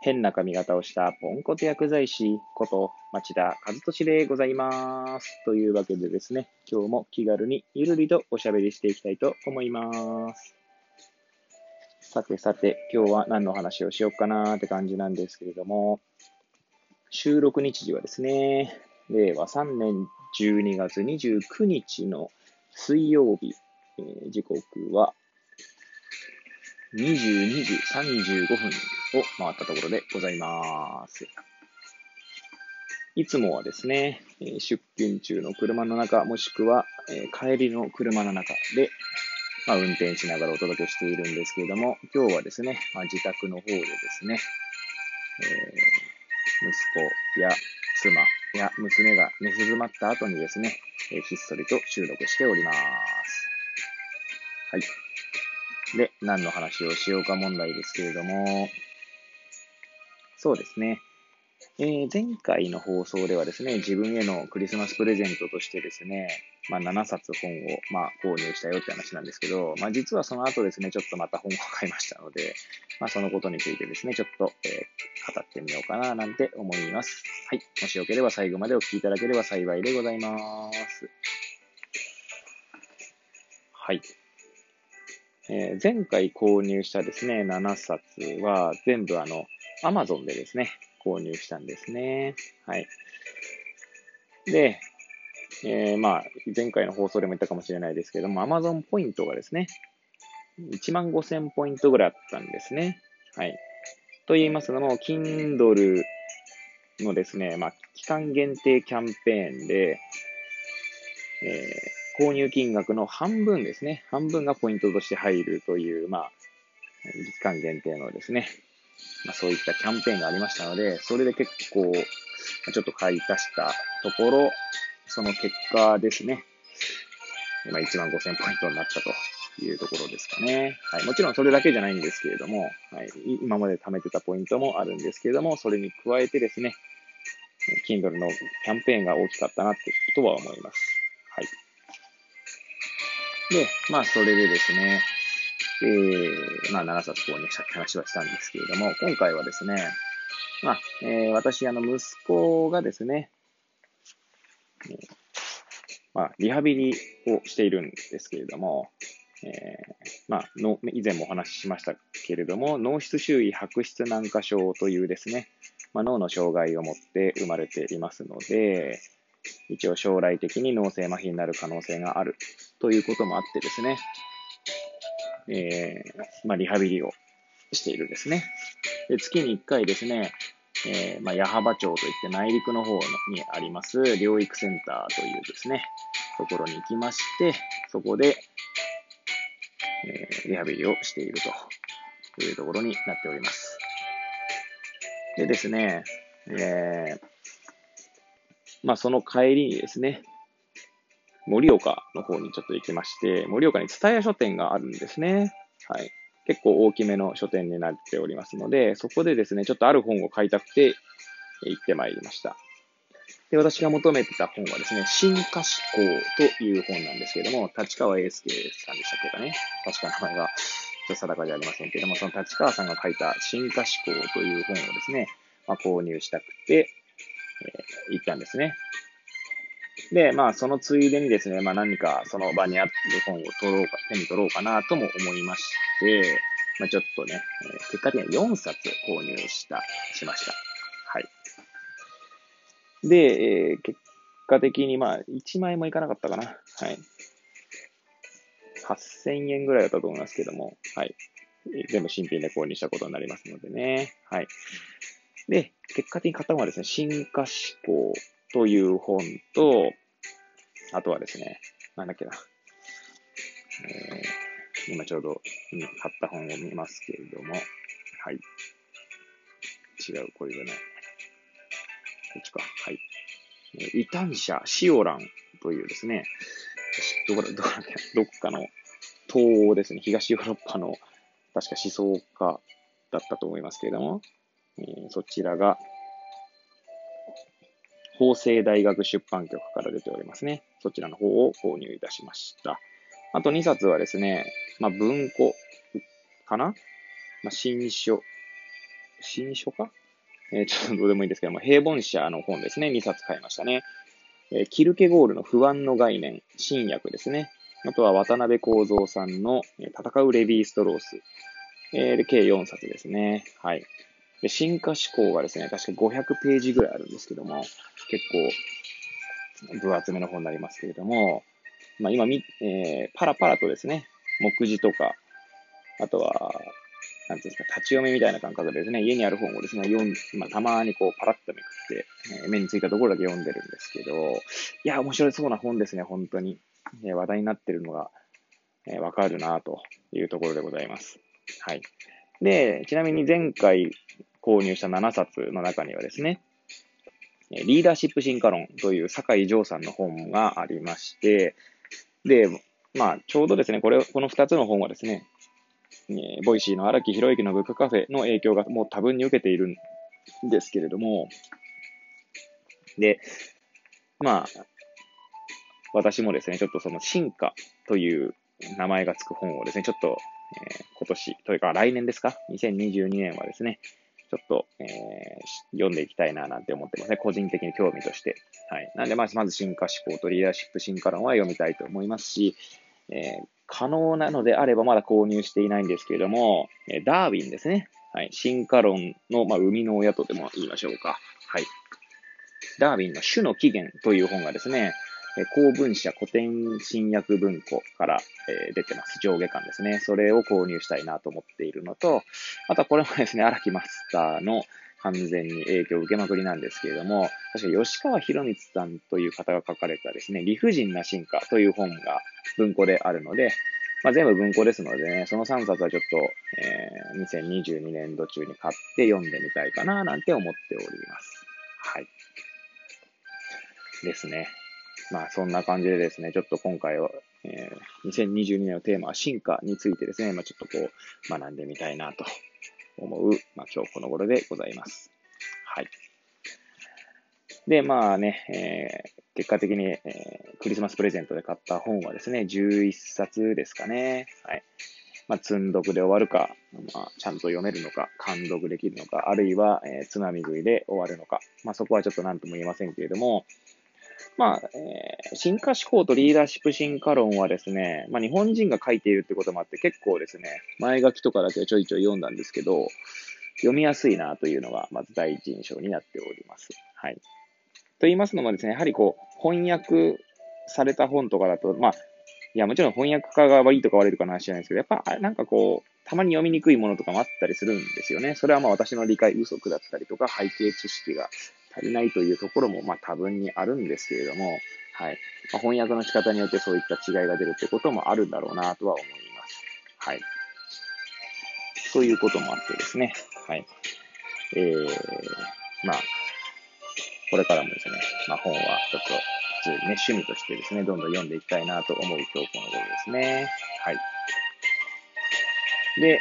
変な髪型をしたポンコツ薬剤師こと町田和俊でございます。というわけでですね、今日も気軽にゆるりとおしゃべりしていきたいと思います。さてさて、今日は何の話をしようかなーって感じなんですけれども、収録日時はですね、令和3年12月29日の水曜日、えー、時刻は22時35分を回ったところでございます。いつもはですね、出勤中の車の中、もしくは帰りの車の中で、まあ、運転しながらお届けしているんですけれども、今日はですね、まあ、自宅の方でですね、えー、息子や妻や娘が寝静まった後にですね、えひっそりと収録しております。はい。で、何の話をしようか問題ですけれども、そうですね。えー、前回の放送ではですね、自分へのクリスマスプレゼントとしてですね、まあ、7冊本を、まあ、購入したよって話なんですけど、まあ、実はその後ですね、ちょっとまた本を買いましたので、まあ、そのことについてですね、ちょっと、えー、語ってみようかななんて思います。はい。もしよければ最後までお聞きいただければ幸いでございます。はい。えー、前回購入したですね、7冊は全部あの、アマゾンでですね、購入したんですね。はい。で、えー、まあ、前回の放送でも言ったかもしれないですけども、アマゾンポイントがですね、1万5000ポイントぐらいあったんですね。はい。と言いますのも、Kindle のですね、まあ、期間限定キャンペーンで、えー購入金額の半分ですね、半分がポイントとして入るという、まあ、期間限定のですね、まあ、そういったキャンペーンがありましたので、それで結構、ちょっと買い足したところ、その結果ですね、まあ、1万5000ポイントになったというところですかね。はい。もちろんそれだけじゃないんですけれども、はい。今まで貯めてたポイントもあるんですけれども、それに加えてですね、Kindle のキャンペーンが大きかったなってことは思います。で、まあ、それでですね、えー、まあ、7冊購入したって話はしたんですけれども、今回はですね、まあ、えー、私、あの、息子がですね、まあ、リハビリをしているんですけれども、えー、まあの、以前もお話ししましたけれども、脳室周囲白質軟化症というですね、まあ、脳の障害を持って生まれていますので、一応将来的に脳性麻痺になる可能性があるということもあってですね、えー、まあ、リハビリをしているですね。で月に1回ですね、えー、まあ、矢巾町といって内陸の方にあります療育センターというですね、ところに行きまして、そこで、えー、リハビリをしているというところになっております。でですね、えー、まあ、その帰りにですね、盛岡の方にちょっと行きまして、盛岡に蔦屋書店があるんですね。はい。結構大きめの書店になっておりますので、そこでですね、ちょっとある本を買いたくて行ってまいりました。で、私が求めてた本はですね、新可思考という本なんですけれども、立川英介さんでしたっけかね。確か名前がちょっと定かじゃありませんけれども、その立川さんが書いた新可思考という本をですね、まあ、購入したくて、えー、行ったんですね。で、まあ、そのついでにですね、まあ、何かその場にある本を取ろうか、手に取ろうかなとも思いまして、まあ、ちょっとね、えー、結果的には4冊購入した、しました。はい。で、えー、結果的にまあ、1万円もいかなかったかな。はい。8000円ぐらいだったと思いますけども、はい。全部新品で購入したことになりますのでね。はい。で、結果的に買ったのはですね、進化思考という本と、あとはですね、なんだっけな。えー、今ちょうど今、買った本を見ますけれども、はい。違う、これじゃない。こっちか。はい。異端者シオランというですね、どこだ、どこだどっかの東欧ですね、東ヨーロッパの確か思想家だったと思いますけれども、えー、そちらが、法政大学出版局から出ておりますね。そちらの方を購入いたしました。あと2冊はですね、まあ、文庫かな、まあ、新書、新書か？えー、ちょっとどうでもいいんですけども、平凡社の本ですね、2冊買いましたね。えー、キルケゴールの不安の概念、新薬ですね。あとは渡辺幸三さんの、戦うレヴィーストロース。えー、で、計4冊ですね。はい。で、進化思考がですね、確か500ページぐらいあるんですけども、結構分厚めの本になりますけれども、まあ今み、えー、パラパラとですね、目次とか、あとは、なんていうんですか、立ち読みみたいな感覚でですね、家にある本をですね、読ん、まあ、たまにこう、パラッとめくって、えー、目についたところだけ読んでるんですけど、いや、面白そうな本ですね、本当に。えー、話題になってるのが、えー、わかるなというところでございます。はい。で、ちなみに前回購入した7冊の中にはですね、リーダーシップ進化論という酒井穣さんの本がありまして、で、まあ、ちょうどですね、これ、この2つの本はですね、え Voicy の荒木博之のブックカフェの影響がもう多分に受けているんですけれども、で、まあ、私もですね、ちょっとその進化という名前がつく本をですね、ちょっと、えー、今年、というか来年ですか ?2022 年はですね、ちょっと、えー、読んでいきたいななんて思ってますね。個人的に興味として。はい。なんで、まず、まず進化思考とリーダーシップ進化論は読みたいと思いますし、えー、可能なのであればまだ購入していないんですけれども、えダーウィンですね。はい。進化論の、まあ、生みの親とでも言いましょうか。はい。ダーウィンの種の起源という本がですね、公文社古典新訳文庫から、え、出てます。上下巻ですね。それを購入したいなと思っているのと、あとはこれもですね、荒木マスターの完全に影響を受けまくりなんですけれども、確か吉川博光さんという方が書かれたですね、理不尽な進化という本が文庫であるので、まあ、全部文庫ですのでね、その3冊はちょっと、えー、2022年度中に買って読んでみたいかななんて思っております。はい。ですね。まあそんな感じでですね、ちょっと今回は、えー、2022年のテーマは進化についてですね、まあちょっとこう学んでみたいなと思う、まあ今日この頃でございます。はい。で、まあね、えー、結果的に、えー、クリスマスプレゼントで買った本はですね、11冊ですかね。はい。まあ、積んどくで終わるか、まあ、ちゃんと読めるのか、監読できるのか、あるいは、えー、つまみ食いで終わるのか、まあ、そこはちょっと何とも言えませんけれども、まあ、えー、進化思考とリーダーシップ進化論はですね、まあ、日本人が書いているってこともあって結構ですね、前書きとかだけちょいちょい読んだんですけど、読みやすいなというのが、まず第一印象になっております。はい。と言いますのもですね、やはりこう、翻訳された本とかだと、まあ、いや、もちろん翻訳家が悪いとか悪いとかの話じゃないですけど、やっぱ、なんかこう、たまに読みにくいものとかもあったりするんですよね。それはまあ私の理解不足だったりとか、背景知識が足りないというところも、まあ多分にあるんですけれども、はい。まあ、翻訳の仕方によってそういった違いが出るってこともあるんだろうなとは思います。はい。ということもあってですね、はい。えー、まあ、これからもですね、まあ本はちょっと普通にね、趣味としてですね、どんどん読んでいきたいなと思う今日この頃ですね。はい。で、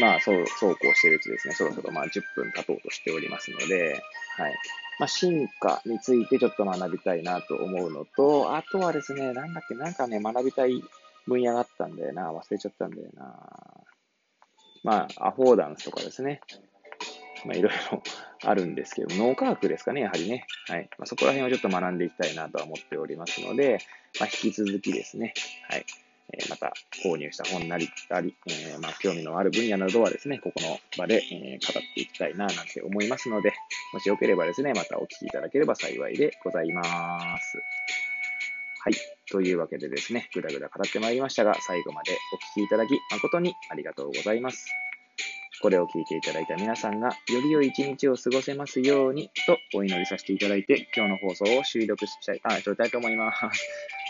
まあ、そう、そうこうしてるうちですね、そろそろまあ10分経とうとしておりますので、はい。まあ、進化についてちょっと学びたいなと思うのと、あとはですね、なんだっけ、なんかね、学びたい分野があったんだよな、忘れちゃったんだよな。まあ、アフォーダンスとかですね。まあ、いろいろ あるんですけど、脳科学ですかね、やはりね。はい。まあ、そこら辺をちょっと学んでいきたいなとは思っておりますので、まあ、引き続きですね、はい。えまた購入した本なり、あり、え、まあ、興味のある分野などはですね、ここの場で、え、語っていきたいな、なんて思いますので、もしよければですね、またお聞きいただければ幸いでございます。はい。というわけでですね、ぐだぐだ語ってまいりましたが、最後までお聞きいただき誠にありがとうございます。これを聞いていただいた皆さんが、より良い一日を過ごせますように、とお祈りさせていただいて、今日の放送を終了したい、あ、終りたいと思います。